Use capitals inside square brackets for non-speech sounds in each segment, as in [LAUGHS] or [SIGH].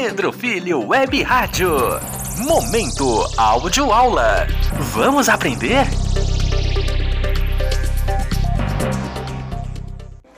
Pedro Filho Web Rádio. Momento Áudio Aula. Vamos aprender?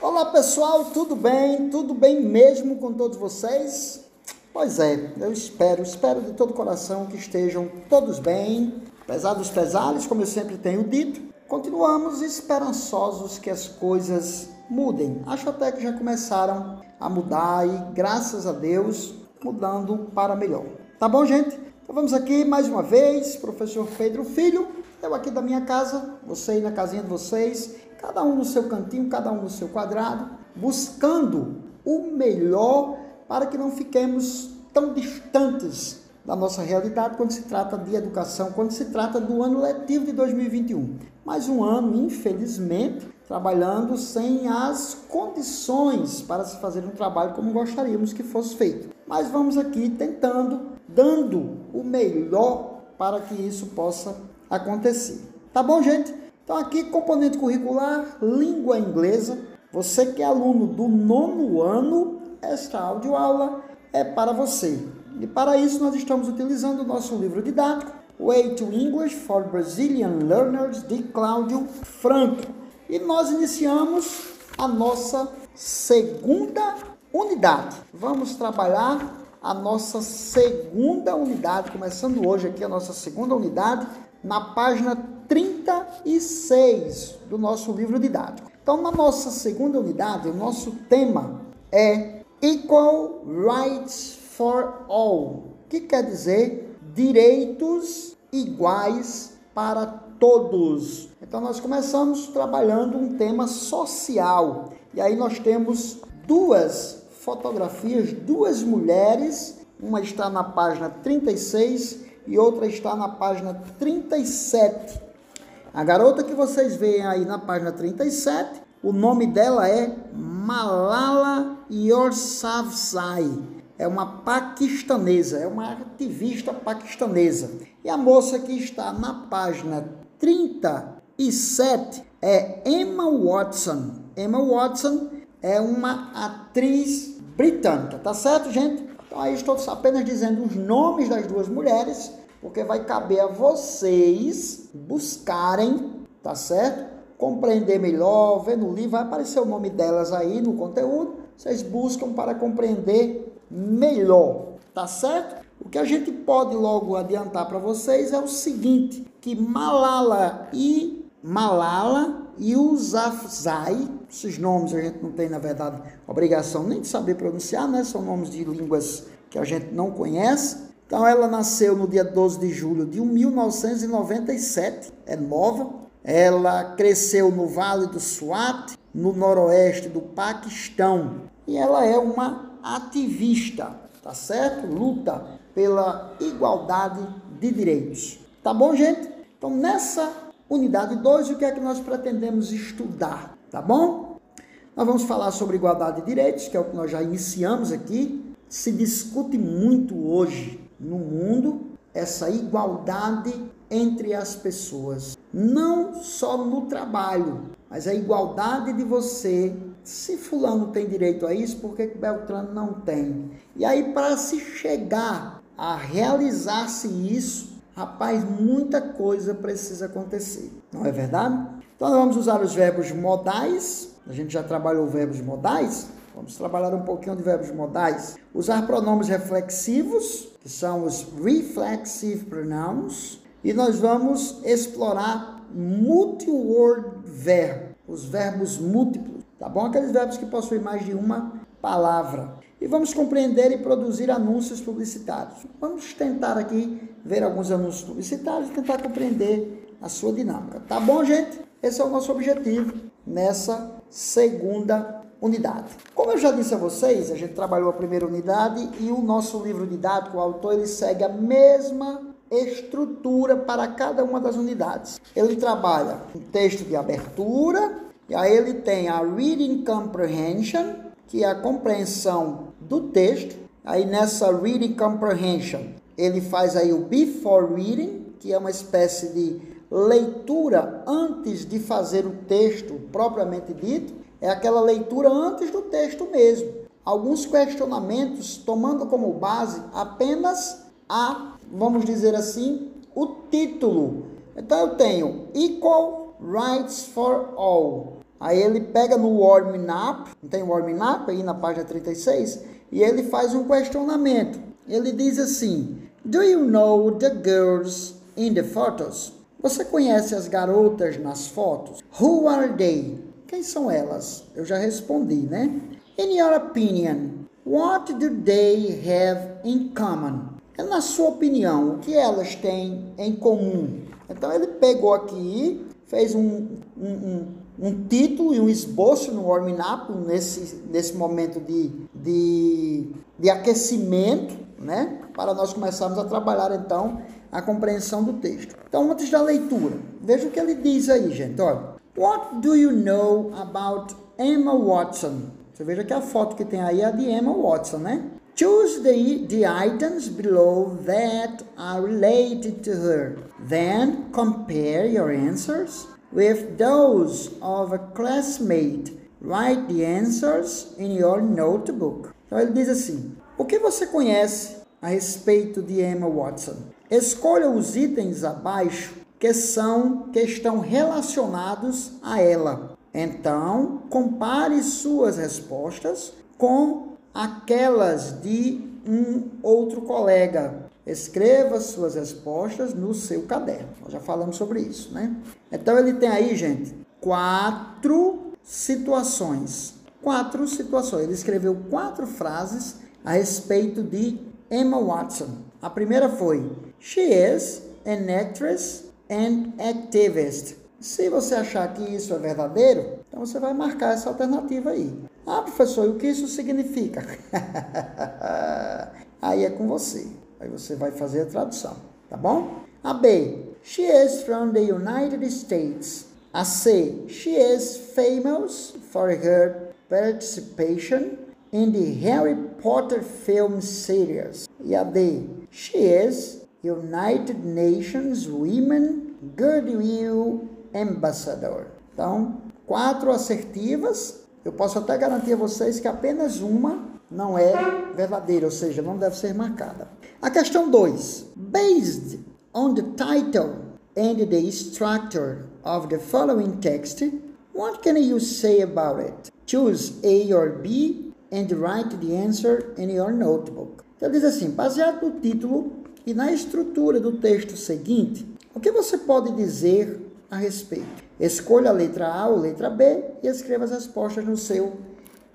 Olá pessoal, tudo bem? Tudo bem mesmo com todos vocês? Pois é, eu espero, espero de todo coração que estejam todos bem, apesar dos pesares, como eu sempre tenho dito, continuamos esperançosos que as coisas mudem. Acho até que já começaram a mudar e, graças a Deus, mudando para melhor. Tá bom, gente? Então vamos aqui mais uma vez, professor Pedro Filho, eu aqui da minha casa, você aí na casinha de vocês, cada um no seu cantinho, cada um no seu quadrado, buscando o melhor para que não fiquemos tão distantes da nossa realidade quando se trata de educação, quando se trata do ano letivo de 2021. Mais um ano, infelizmente, trabalhando sem as condições para se fazer um trabalho como gostaríamos que fosse feito. Mas vamos aqui tentando, dando o melhor para que isso possa acontecer. Tá bom, gente? Então, aqui, componente curricular, língua inglesa. Você que é aluno do nono ano, esta audioaula é para você. E para isso, nós estamos utilizando o nosso livro didático, Way to English for Brazilian Learners, de Cláudio Franco. E nós iniciamos a nossa segunda unidade. Vamos trabalhar a nossa segunda unidade, começando hoje aqui a nossa segunda unidade, na página 36 do nosso livro didático. Então, na nossa segunda unidade, o nosso tema é Equal Rights for All, que quer dizer direitos iguais para todos. Então, nós começamos trabalhando um tema social. E aí nós temos duas fotografias, duas mulheres, uma está na página 36 e outra está na página 37. A garota que vocês veem aí na página 37, o nome dela é Malala Yousafzai. É uma paquistanesa, é uma ativista paquistanesa. E a moça que está na página 37 é Emma Watson. Emma Watson é uma atriz britânica, tá certo, gente? Então aí estou apenas dizendo os nomes das duas mulheres, porque vai caber a vocês buscarem, tá certo? Compreender melhor, ver no livro, vai aparecer o nome delas aí no conteúdo. Vocês buscam para compreender melhor, tá certo? O que a gente pode logo adiantar para vocês é o seguinte, que Malala e Malala Yousafzai, esses nomes a gente não tem, na verdade, obrigação nem de saber pronunciar, né? São nomes de línguas que a gente não conhece. Então, ela nasceu no dia 12 de julho de 1997, é nova. Ela cresceu no Vale do Swat, no noroeste do Paquistão. E ela é uma ativista, tá certo? Luta pela igualdade de direitos. Tá bom, gente? Então, nessa unidade 2, o que é que nós pretendemos estudar? Tá bom? Nós vamos falar sobre igualdade de direitos, que é o que nós já iniciamos aqui. Se discute muito hoje no mundo essa igualdade entre as pessoas, não só no trabalho, mas a igualdade de você. Se fulano tem direito a isso, por que Beltrano não tem? E aí para se chegar a realizar-se isso, rapaz, muita coisa precisa acontecer. Não é verdade? Então nós vamos usar os verbos modais. A gente já trabalhou verbos modais. Vamos trabalhar um pouquinho de verbos modais. Usar pronomes reflexivos, que são os reflexive pronouns. E nós vamos explorar multi-word verb, os verbos múltiplos, tá bom? Aqueles verbos que possuem mais de uma palavra. E vamos compreender e produzir anúncios publicitários. Vamos tentar aqui ver alguns anúncios publicitários e tentar compreender a sua dinâmica. Tá bom, gente? Esse é o nosso objetivo nessa segunda unidade. Como eu já disse a vocês, a gente trabalhou a primeira unidade e o nosso livro didático, o autor, ele segue a mesma estrutura para cada uma das unidades. Ele trabalha um texto de abertura, e aí ele tem a reading comprehension, que é a compreensão do texto. Aí nessa reading comprehension, ele faz aí o before reading, que é uma espécie de leitura antes de fazer o texto propriamente dito, é aquela leitura antes do texto mesmo. alguns questionamentos tomando como base apenas a, vamos dizer assim, o título. Então eu tenho Equal Rights for All. Aí ele pega no warming up, tem warming up aí na página 36, e ele faz um questionamento. Ele diz assim: Do you know the girls in the photos? Você conhece as garotas nas fotos? Who are they? Quem são elas? Eu já respondi, né? In your opinion, what do they have in common? É na sua opinião, o que elas têm em comum? Então ele pegou aqui, fez um, um, um, um título e um esboço no warming up, nesse, nesse momento de, de, de aquecimento, né? Para nós começarmos a trabalhar então a compreensão do texto. Então, antes da leitura, veja o que ele diz aí, gente. Olha, What do you know about Emma Watson? Você veja que a foto que tem aí é de Emma Watson, né? Choose the, the items below that are related to her. Then compare your answers with those of a classmate. Write the answers in your notebook. Então ele diz assim: O que você conhece a respeito de Emma Watson? Escolha os itens abaixo que são que estão relacionados a ela. Então, compare suas respostas com aquelas de um outro colega. Escreva suas respostas no seu caderno. Nós já falamos sobre isso, né? Então ele tem aí, gente, quatro situações. Quatro situações. Ele escreveu quatro frases a respeito de Emma Watson. A primeira foi: She is an actress and activist. Se você achar que isso é verdadeiro, então você vai marcar essa alternativa aí. Ah, professor, e o que isso significa? [LAUGHS] aí é com você. Aí você vai fazer a tradução, tá bom? A B. She is from the United States. A C. She is famous for her participation in the Harry Potter film series. E a D. She is United Nations Women Goodwill Ambassador. Então, quatro assertivas. Eu posso até garantir a vocês que apenas uma não é verdadeira, ou seja, não deve ser marcada. A questão 2. Based on the title and the structure of the following text, what can you say about it? Choose A or B and write the answer in your notebook. Então diz assim, baseado no título e na estrutura do texto seguinte, o que você pode dizer a respeito? Escolha a letra A ou letra B e escreva as respostas no seu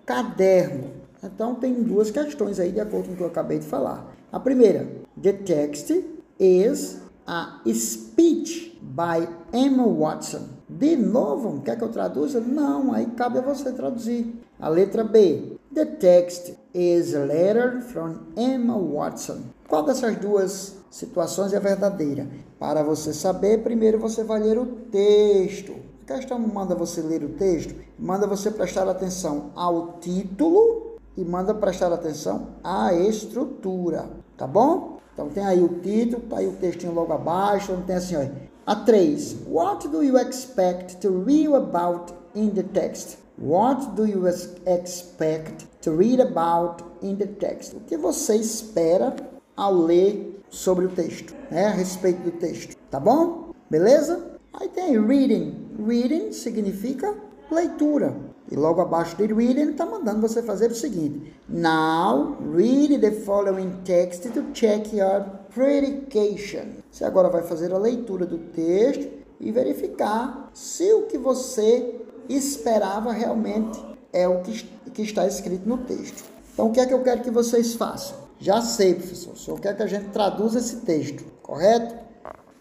caderno. Então, tem duas questões aí, de acordo com o que eu acabei de falar. A primeira, the text is a speech by Emma Watson. De novo, quer que eu traduza? Não, aí cabe a você traduzir. A letra B, the text is a letter from Emma Watson. Qual dessas duas situações é verdadeira? Para você saber, primeiro você vai ler o texto. A questão manda você ler o texto, manda você prestar atenção ao título e manda prestar atenção à estrutura, tá bom? Então tem aí o título, tá aí o textinho logo abaixo, não tem assim, ó. A 3. What do you expect to read about in the text? What do you expect to read about in the text? O que você espera ao ler sobre o texto, né? A respeito do texto, tá bom? Beleza? Aí tem reading. Reading significa leitura. E logo abaixo de reading está mandando você fazer o seguinte: Now read the following text to check your predication. Você agora vai fazer a leitura do texto e verificar se o que você esperava realmente é o que, que está escrito no texto. Então, o que é que eu quero que vocês façam? Já sei, professor. O senhor quer que a gente traduza esse texto, correto?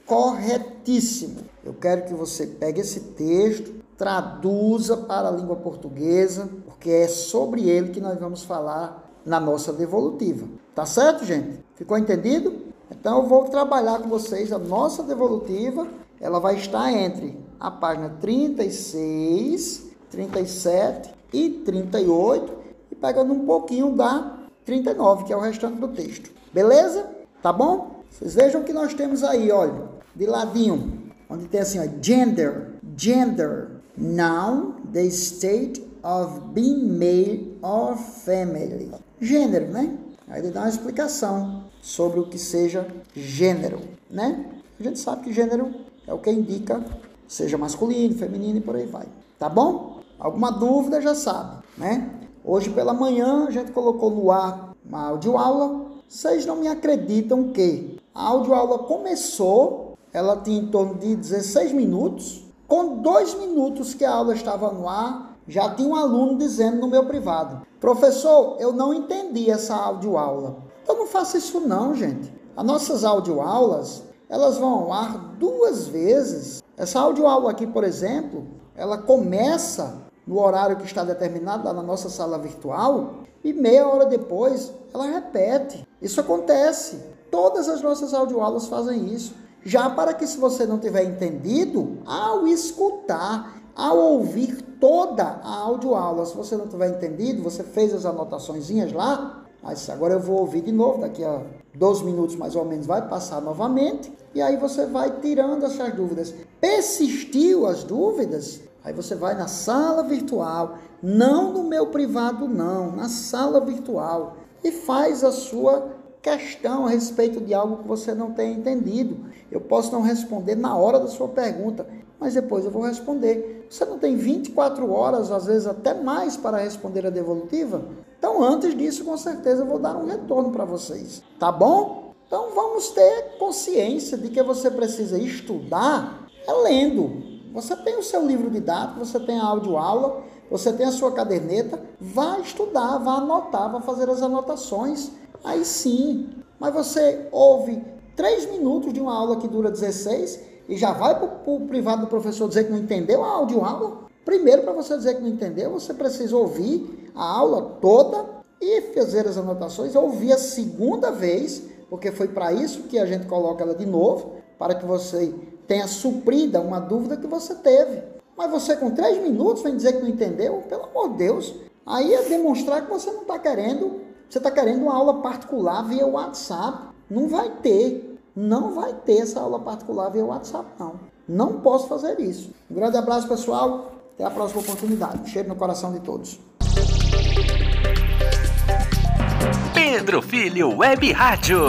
Corretíssimo. Eu quero que você pegue esse texto, traduza para a língua portuguesa, porque é sobre ele que nós vamos falar na nossa devolutiva. Tá certo, gente? Ficou entendido? Então eu vou trabalhar com vocês a nossa devolutiva. Ela vai estar entre a página 36, 37 e 38 e pegando um pouquinho da 39, que é o restante do texto. Beleza? Tá bom? Vocês vejam que nós temos aí, olha, de ladinho, onde tem assim, ó, gender, gender, noun, the state of being male or family. Gênero, né? Aí ele dá uma explicação sobre o que seja gênero, né? A gente sabe que gênero é o que indica seja masculino, feminino e por aí vai. Tá bom? Alguma dúvida já sabe, né? Hoje pela manhã a gente colocou no ar uma audioaula. Vocês não me acreditam que a audioaula começou, ela tinha em torno de 16 minutos. Com dois minutos que a aula estava no ar, já tinha um aluno dizendo no meu privado: Professor, eu não entendi essa audioaula. Então não faça isso não, gente. As nossas audioaulas, elas vão ao ar duas vezes. Essa audioaula aqui, por exemplo, ela começa no horário que está determinado lá na nossa sala virtual e meia hora depois ela repete. Isso acontece. Todas as nossas audioaulas fazem isso. Já para que se você não tiver entendido, ao escutar, ao ouvir toda a audioaula, se você não tiver entendido, você fez as anotaçõezinhas lá, mas agora eu vou ouvir de novo, daqui a 12 minutos mais ou menos vai passar novamente, e aí você vai tirando essas dúvidas. Persistiu as dúvidas, Aí você vai na sala virtual, não no meu privado, não, na sala virtual, e faz a sua questão a respeito de algo que você não tem entendido. Eu posso não responder na hora da sua pergunta, mas depois eu vou responder. Você não tem 24 horas, às vezes até mais, para responder a devolutiva? Então, antes disso, com certeza, eu vou dar um retorno para vocês. Tá bom? Então, vamos ter consciência de que você precisa estudar é lendo. Você tem o seu livro didático, você tem a audioaula, você tem a sua caderneta, vá estudar, vá anotar, vá fazer as anotações. Aí sim. Mas você ouve três minutos de uma aula que dura 16 e já vai para o privado do professor dizer que não entendeu a audioaula? Primeiro, para você dizer que não entendeu, você precisa ouvir a aula toda e fazer as anotações, ouvir a segunda vez, porque foi para isso que a gente coloca ela de novo, para que você tenha suprida uma dúvida que você teve. Mas você com três minutos vem dizer que não entendeu? Pelo amor de Deus. Aí é demonstrar que você não está querendo, você está querendo uma aula particular via WhatsApp. Não vai ter. Não vai ter essa aula particular via WhatsApp, não. Não posso fazer isso. Um grande abraço, pessoal. Até a próxima oportunidade. Cheiro no coração de todos. Pedro Filho Web Rádio.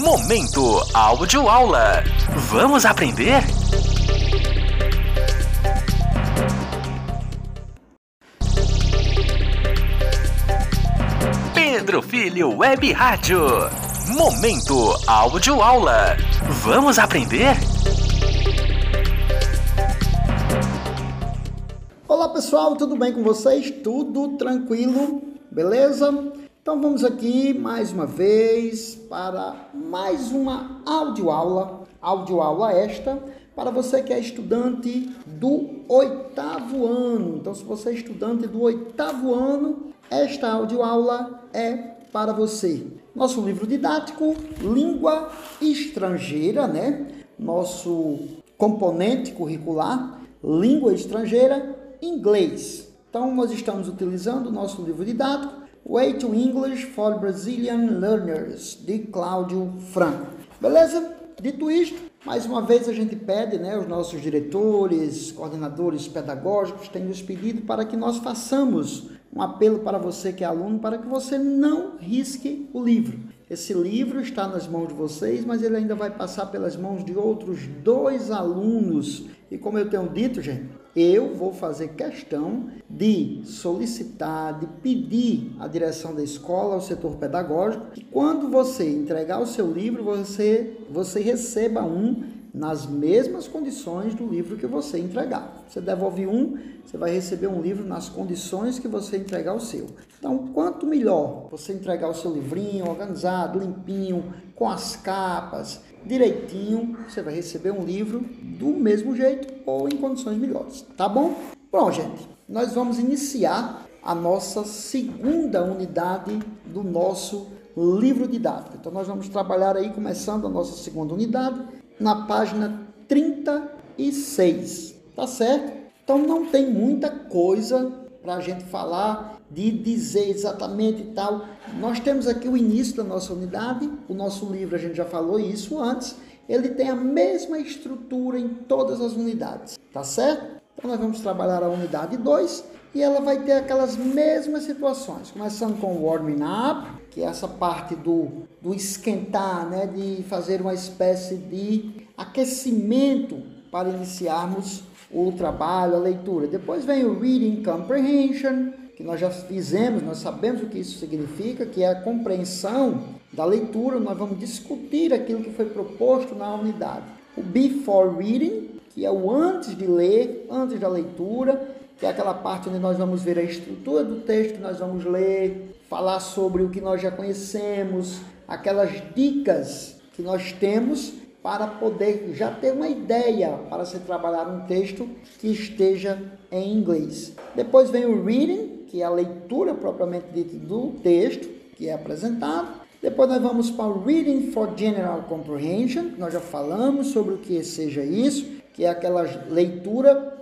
Momento Áudio Aula. Vamos aprender? Pedro Filho Web Rádio. Momento Áudio Aula. Vamos aprender? Olá pessoal, tudo bem com vocês? Tudo tranquilo? Beleza? Então vamos aqui mais uma vez para mais uma audioaula, audioaula esta, para você que é estudante do oitavo ano. Então se você é estudante do oitavo ano, esta audioaula é para você. Nosso livro didático, língua estrangeira, né? Nosso componente curricular, língua estrangeira, inglês. Então nós estamos utilizando o nosso livro didático Way to English for Brazilian Learners, de Cláudio Franco. Beleza? Dito isto, mais uma vez a gente pede, né, os nossos diretores, coordenadores pedagógicos têm nos pedido para que nós façamos um apelo para você que é aluno, para que você não risque o livro. Esse livro está nas mãos de vocês, mas ele ainda vai passar pelas mãos de outros dois alunos. E como eu tenho dito, gente, eu vou fazer questão de solicitar, de pedir à direção da escola, ao setor pedagógico, que quando você entregar o seu livro, você, você receba um nas mesmas condições do livro que você entregar. Você devolve um, você vai receber um livro nas condições que você entregar o seu. Então, quanto melhor você entregar o seu livrinho organizado, limpinho, com as capas, direitinho, você vai receber um livro do mesmo jeito ou em condições melhores, tá bom? Bom, gente, nós vamos iniciar a nossa segunda unidade do nosso livro didático. Então, nós vamos trabalhar aí, começando a nossa segunda unidade, na página 36, tá certo? Então, não tem muita coisa para a gente falar, de dizer exatamente tal. Nós temos aqui o início da nossa unidade, o nosso livro, a gente já falou isso antes, ele tem a mesma estrutura em todas as unidades, tá certo? Então nós vamos trabalhar a unidade 2 e ela vai ter aquelas mesmas situações, começando com o warming up, que é essa parte do, do esquentar, né, de fazer uma espécie de aquecimento para iniciarmos o trabalho, a leitura. Depois vem o reading comprehension, que nós já fizemos, nós sabemos o que isso significa, que é a compreensão da leitura, nós vamos discutir aquilo que foi proposto na unidade. O before reading, que é o antes de ler, antes da leitura, que é aquela parte onde nós vamos ver a estrutura do texto que nós vamos ler, falar sobre o que nós já conhecemos, aquelas dicas que nós temos para poder já ter uma ideia para se trabalhar um texto que esteja em inglês. Depois vem o reading, que é a leitura propriamente dita do texto que é apresentado. Depois nós vamos para o Reading for General Comprehension, nós já falamos sobre o que seja isso, que é aquela leitura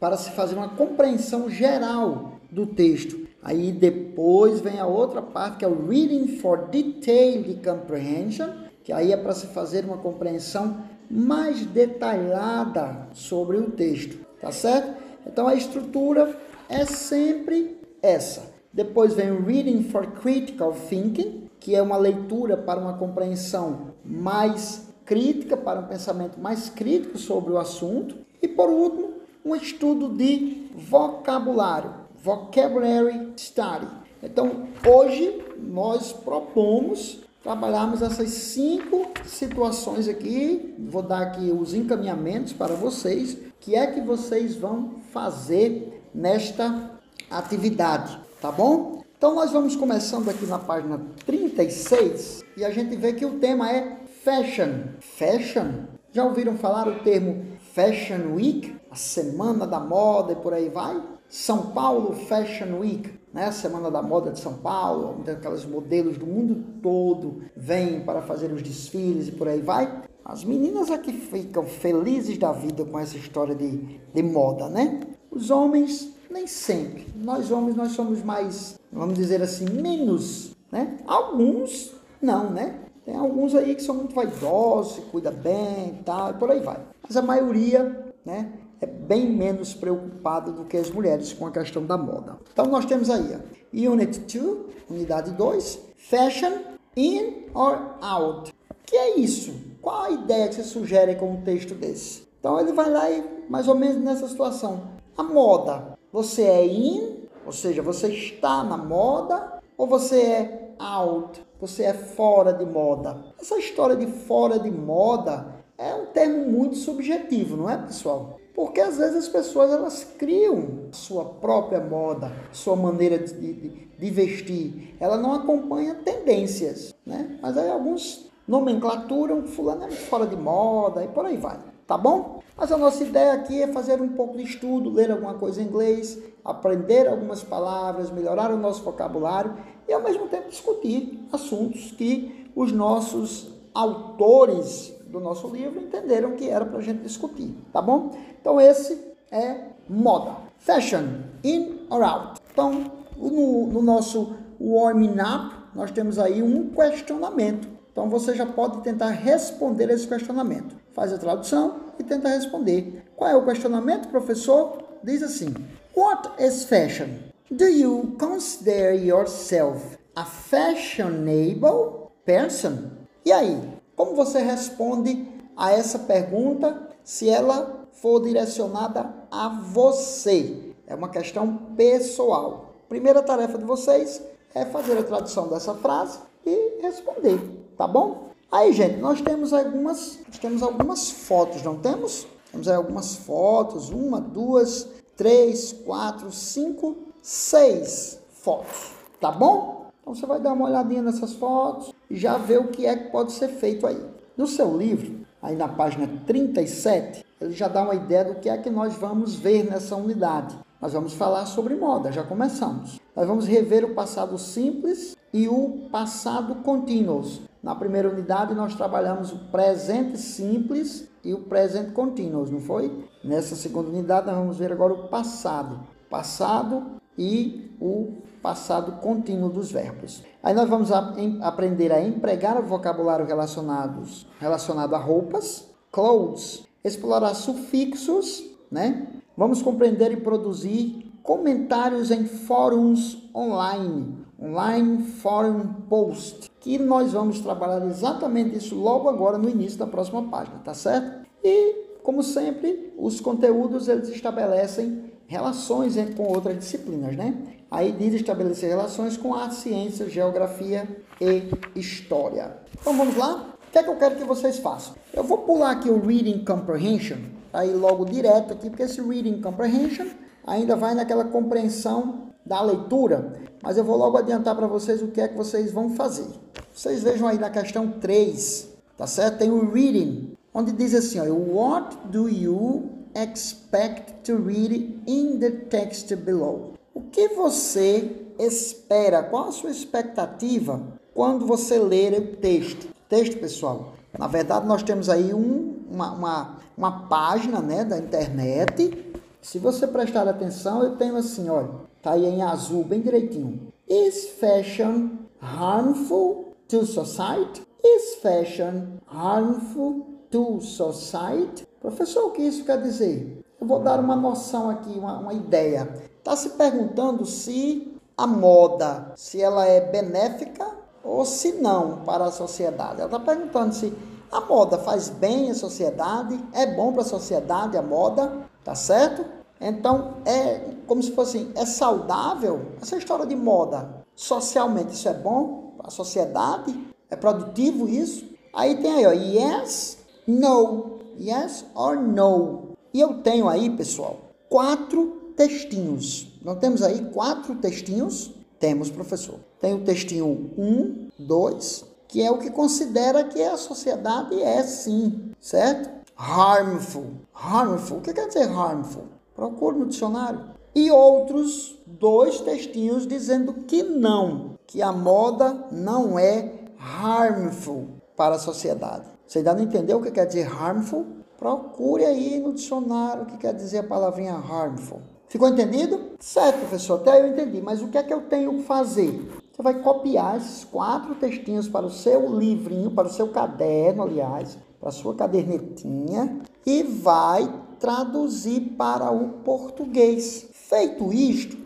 para se fazer uma compreensão geral do texto. Aí depois vem a outra parte que é o Reading for Detailed Comprehension, que aí é para se fazer uma compreensão mais detalhada sobre o texto, tá certo? Então a estrutura é sempre essa. Depois vem o Reading for Critical Thinking, que é uma leitura para uma compreensão mais crítica, para um pensamento mais crítico sobre o assunto. E por último, um estudo de vocabulário, Vocabulary Study. Então, hoje nós propomos trabalharmos essas cinco situações aqui. Vou dar aqui os encaminhamentos para vocês. Que é que vocês vão fazer nesta atividade, tá bom? Então nós vamos começando aqui na página 36 e a gente vê que o tema é fashion. Fashion? Já ouviram falar o termo Fashion Week? A semana da moda e por aí vai? São Paulo Fashion Week né? Semana da Moda de São Paulo, onde aqueles modelos do mundo todo vêm para fazer os desfiles e por aí vai. As meninas aqui ficam felizes da vida com essa história de, de moda, né? Os homens, nem sempre. Nós homens, nós somos mais, vamos dizer assim, menos, né? Alguns, não, né? Tem alguns aí que são muito vaidosos, cuida bem e tal, e por aí vai. Mas a maioria, né? É bem menos preocupado do que as mulheres com a questão da moda. Então nós temos aí, Unit 2, unidade 2, Fashion in or out. Que é isso? Qual a ideia que você sugere com um texto desse? Então ele vai lá e mais ou menos nessa situação. A moda, você é in, ou seja, você está na moda, ou você é out, você é fora de moda. Essa história de fora de moda é um termo muito subjetivo, não é, pessoal? Porque às vezes as pessoas elas criam sua própria moda, sua maneira de, de, de vestir. Ela não acompanha tendências, né? Mas aí alguns nomenclaturam fulano é fora de moda e por aí vai, tá bom? Mas a nossa ideia aqui é fazer um pouco de estudo, ler alguma coisa em inglês, aprender algumas palavras, melhorar o nosso vocabulário e ao mesmo tempo discutir assuntos que os nossos autores do nosso livro entenderam que era para a gente discutir, tá bom? Então esse é moda. Fashion, in or out. Então, no, no nosso warming up, nós temos aí um questionamento. Então você já pode tentar responder esse questionamento. Faz a tradução e tenta responder. Qual é o questionamento, professor? Diz assim: What is fashion? Do you consider yourself a fashionable person? E aí, como você responde a essa pergunta se ela for direcionada a você? É uma questão pessoal. Primeira tarefa de vocês é fazer a tradução dessa frase e responder, tá bom? Aí, gente, nós temos algumas, nós temos algumas fotos, não temos? Temos aí algumas fotos, uma, duas, três, quatro, cinco, seis fotos, tá bom? Então você vai dar uma olhadinha nessas fotos e já ver o que é que pode ser feito aí. No seu livro, aí na página 37, ele já dá uma ideia do que é que nós vamos ver nessa unidade. Nós vamos falar sobre moda, já começamos. Nós vamos rever o passado simples e o passado contínuo. Na primeira unidade, nós trabalhamos o presente simples e o presente contínuo, não foi? Nessa segunda unidade, nós vamos ver agora o passado. Passado e o passado contínuo dos verbos. Aí nós vamos aprender a empregar o vocabulário relacionados, relacionado a roupas, clothes, explorar sufixos, né? Vamos compreender e produzir comentários em fóruns online, online forum post, que nós vamos trabalhar exatamente isso logo agora no início da próxima página, tá certo? E como sempre, os conteúdos eles estabelecem relações com outras disciplinas, né? Aí diz estabelecer relações com a ciência, geografia e história. Então vamos lá? O que é que eu quero que vocês façam? Eu vou pular aqui o Reading Comprehension, aí logo direto aqui, porque esse Reading Comprehension ainda vai naquela compreensão da leitura, mas eu vou logo adiantar para vocês o que é que vocês vão fazer. Vocês vejam aí na questão 3, tá certo? Tem o Reading, onde diz assim, ó, What do you expect to read in the text below? O que você espera? Qual a sua expectativa quando você ler o texto? Texto, pessoal. Na verdade, nós temos aí um, uma, uma, uma página né, da internet. Se você prestar atenção, eu tenho assim, olha, tá aí em azul, bem direitinho. Is fashion harmful to society? Is fashion harmful to society? Professor, o que isso quer dizer? Eu vou dar uma noção aqui, uma, uma ideia. Está se perguntando se a moda, se ela é benéfica ou se não para a sociedade. Ela está perguntando se a moda faz bem à sociedade, é bom para a sociedade a moda, tá certo? Então é como se fosse assim, é saudável essa história de moda. Socialmente isso é bom para a sociedade? É produtivo isso? Aí tem aí, ó, yes, no, yes or no. E eu tenho aí, pessoal, quatro textinhos. Não temos aí quatro textinhos? Temos, professor. Tem o textinho 1, 2, que é o que considera que a sociedade é sim, certo? Harmful. Harmful. O que quer dizer harmful? Procure no dicionário. E outros dois textinhos dizendo que não, que a moda não é harmful para a sociedade. Você ainda não entendeu o que quer dizer harmful? Procure aí no dicionário o que quer dizer a palavrinha harmful. Ficou entendido? Certo, professor, até eu entendi, mas o que é que eu tenho que fazer? Você vai copiar esses quatro textinhos para o seu livrinho, para o seu caderno, aliás, para a sua cadernetinha e vai traduzir para o português. Feito isto,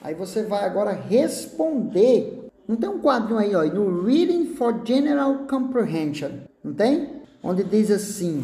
aí você vai agora responder. Não tem um quadrinho aí, ó, no Reading for General Comprehension, não tem? Onde diz assim: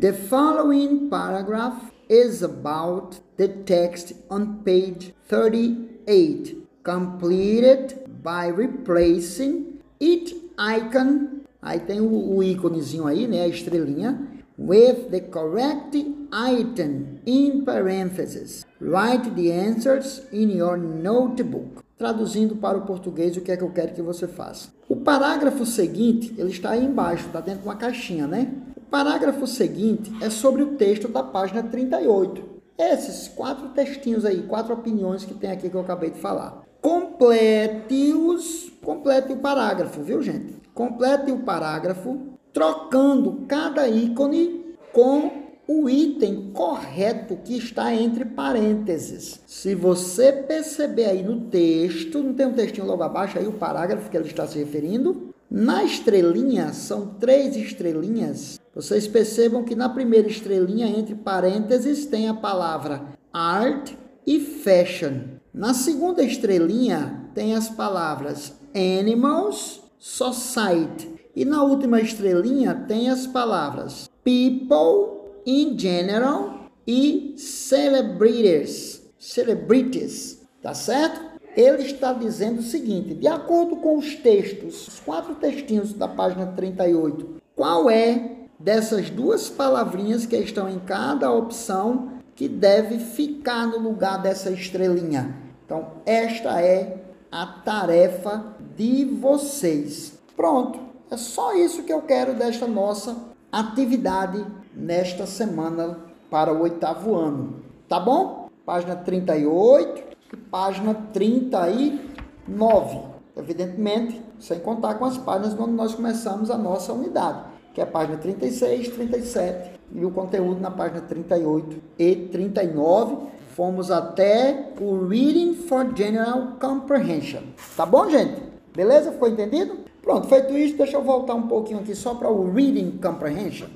The following paragraph is about the text on page 38, completed by replacing each icon. Aí tem o, íconezinho aí, né, a estrelinha, with the correct item in parentheses. Write the answers in your notebook. Traduzindo para o português, o que é que eu quero que você faça? O parágrafo seguinte, ele está aí embaixo, está dentro de uma caixinha, né? Parágrafo seguinte é sobre o texto da página 38. Esses quatro textinhos aí, quatro opiniões que tem aqui que eu acabei de falar. Complete-os, complete o parágrafo, viu, gente? Complete o parágrafo trocando cada ícone com o item correto que está entre parênteses. Se você perceber aí no texto, não tem um textinho logo abaixo aí o parágrafo que ele está se referindo? Na estrelinha, são três estrelinhas. Vocês percebam que na primeira estrelinha, entre parênteses, tem a palavra art e fashion. Na segunda estrelinha, tem as palavras animals, society. E na última estrelinha, tem as palavras people, in general e celebrities, celebrities, tá certo? Ele está dizendo o seguinte, de acordo com os textos, os quatro textinhos da página 38, qual é dessas duas palavrinhas que estão em cada opção que deve ficar no lugar dessa estrelinha? Então, esta é a tarefa de vocês. Pronto, é só isso que eu quero desta nossa atividade nesta semana para o oitavo ano. Tá bom? Página 38 e página 39. Evidentemente, sem contar com as páginas onde nós começamos a nossa unidade, que é a página 36, 37 e o conteúdo na página 38 e 39. Fomos até o Reading for General Comprehension. Tá bom, gente? Beleza? Ficou entendido? Pronto, feito isso, deixa eu voltar um pouquinho aqui só para o Reading Comprehension.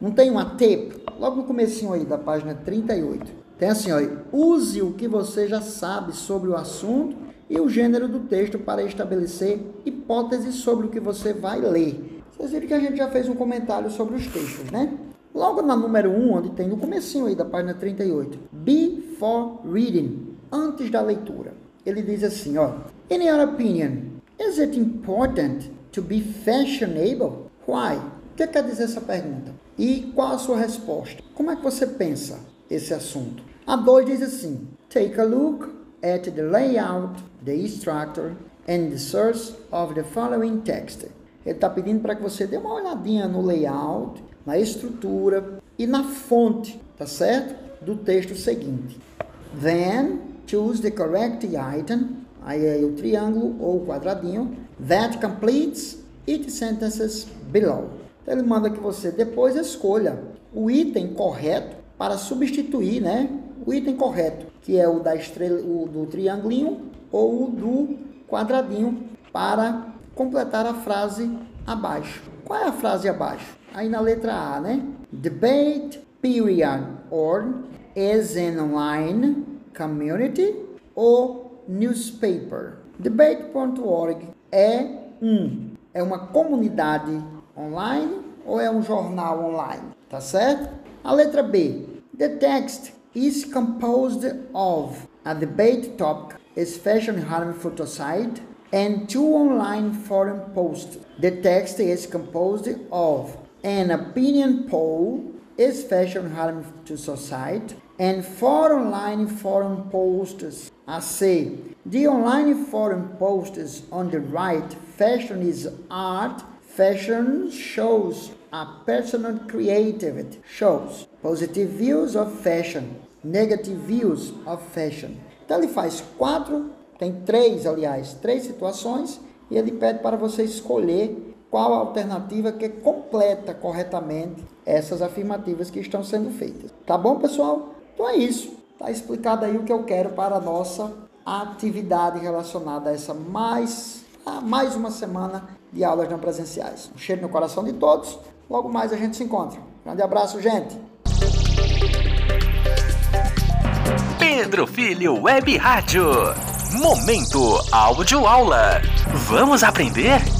Não tem uma tape? Logo no comecinho aí da página 38. Tem assim, ó, use o que você já sabe sobre o assunto e o gênero do texto para estabelecer hipóteses sobre o que você vai ler. Vocês viram que a gente já fez um comentário sobre os textos, né? Logo na número 1, onde tem no comecinho aí da página 38, before reading, antes da leitura. Ele diz assim, ó, In your opinion, is it important to be fashionable? Why? O que quer dizer essa pergunta? E qual a sua resposta? Como é que você pensa esse assunto? A 2 diz assim, Take a look at the layout, the structure and the source of the following text. Ele está pedindo para que você dê uma olhadinha no layout, na estrutura e na fonte, tá certo? Do texto seguinte. Then choose the correct item, aí é o triângulo ou o quadradinho, that completes each sentences below. Então ele manda que você depois escolha o item correto para substituir, né? O item correto, que é o da estrela, o do triangulinho ou o do quadradinho para completar a frase abaixo. Qual é a frase abaixo? Aí na letra A, né? Debate period or is an online community ou newspaper. Debate.org é um é uma comunidade online ou é um jornal online, tá certo? A letra B. The text is composed of a debate topic, is fashion harmful to society, and two online forum posts. The text is composed of an opinion poll, is fashion harmful to society, and four online forum posts. I say, the online forum posts on the right, fashion is art, fashion shows a personal creativity, shows positive views of fashion, negative views of fashion. Então ele faz quatro tem três, aliás, três situações e ele pede para você escolher qual a alternativa que completa corretamente essas afirmativas que estão sendo feitas. Tá bom, pessoal? Então é isso. Tá explicado aí o que eu quero para a nossa atividade relacionada a essa mais a mais uma semana de aulas não presenciais. Um cheiro no coração de todos. Logo mais a gente se encontra. Grande abraço, gente. Pedro Filho Web Rádio. Momento Áudio Aula. Vamos aprender?